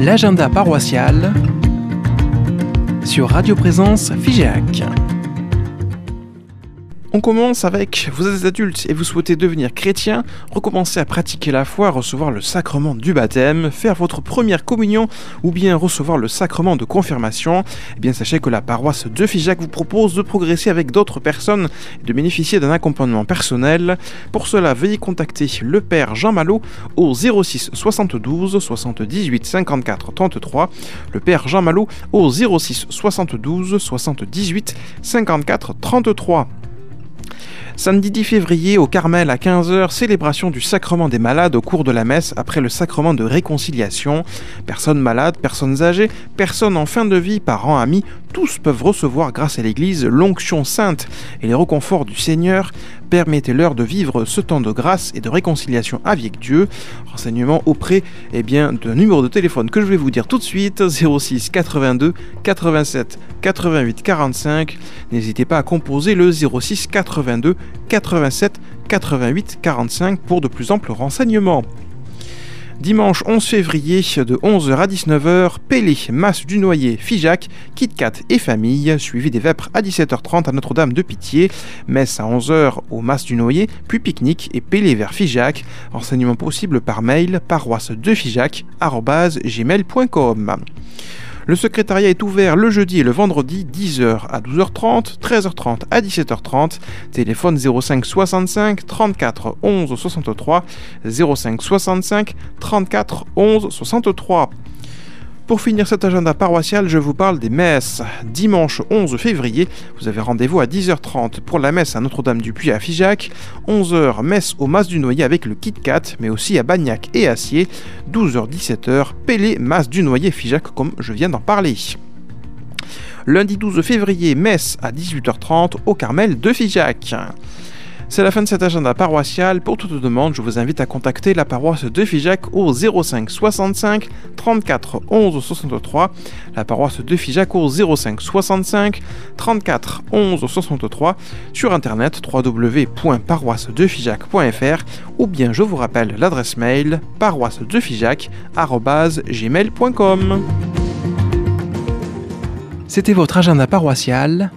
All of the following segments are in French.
l'agenda paroissial sur Radio Présence Figeac. On commence avec vous êtes adulte et vous souhaitez devenir chrétien, recommencer à pratiquer la foi, recevoir le sacrement du baptême, faire votre première communion ou bien recevoir le sacrement de confirmation. Eh bien sachez que la paroisse de Figeac vous propose de progresser avec d'autres personnes et de bénéficier d'un accompagnement personnel. Pour cela, veuillez contacter le père Jean Malo au 06 72 78 54 33. Le père Jean Malo au 06 72 78 54 33. Samedi 10 février au Carmel à 15h, célébration du sacrement des malades au cours de la messe après le sacrement de réconciliation. Personnes malades, personnes âgées, personnes en fin de vie, parents, amis, tous peuvent recevoir grâce à l'Église l'onction sainte et les reconforts du Seigneur. Permettez-leur de vivre ce temps de grâce et de réconciliation avec Dieu. Renseignement auprès eh bien, d'un numéro de téléphone que je vais vous dire tout de suite 06 82 87 88 45. N'hésitez pas à composer le 06 82 87 88 45 pour de plus amples renseignements. Dimanche 11 février de 11h à 19h, Pélé, Masse du Noyer, Figeac, KitKat et famille, suivi des Vêpres à 17h30 à Notre-Dame de Pitié, messe à 11h au Masse du Noyer, puis pique-nique et Pélé vers Figeac. Renseignements possibles par mail paroisse de gmail.com. Le secrétariat est ouvert le jeudi et le vendredi 10h à 12h30, 13h30 à 17h30. Téléphone 05 65 34 11 63 05 65 34 11 63. Pour finir cet agenda paroissial, je vous parle des messes. Dimanche 11 février, vous avez rendez-vous à 10h30 pour la messe à Notre-Dame-du-Puy à Figeac, 11h messe au Mas du Noyer avec le Kit Kat, mais aussi à Bagnac et Acier, 12h-17h Pélé Mas du Noyer Figeac comme je viens d'en parler. Lundi 12 février, messe à 18h30 au Carmel de Figeac. C'est la fin de cet agenda paroissial. Pour toute demande, je vous invite à contacter la paroisse de Figeac au 05 65 34 11 63. La paroisse de Figeac au 05 65 34 11 63 sur internet www.paroissedefigeac.fr ou bien je vous rappelle l'adresse mail paroissedefigeac.gmail.com C'était votre agenda paroissial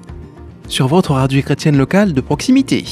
sur votre radio chrétienne locale de proximité.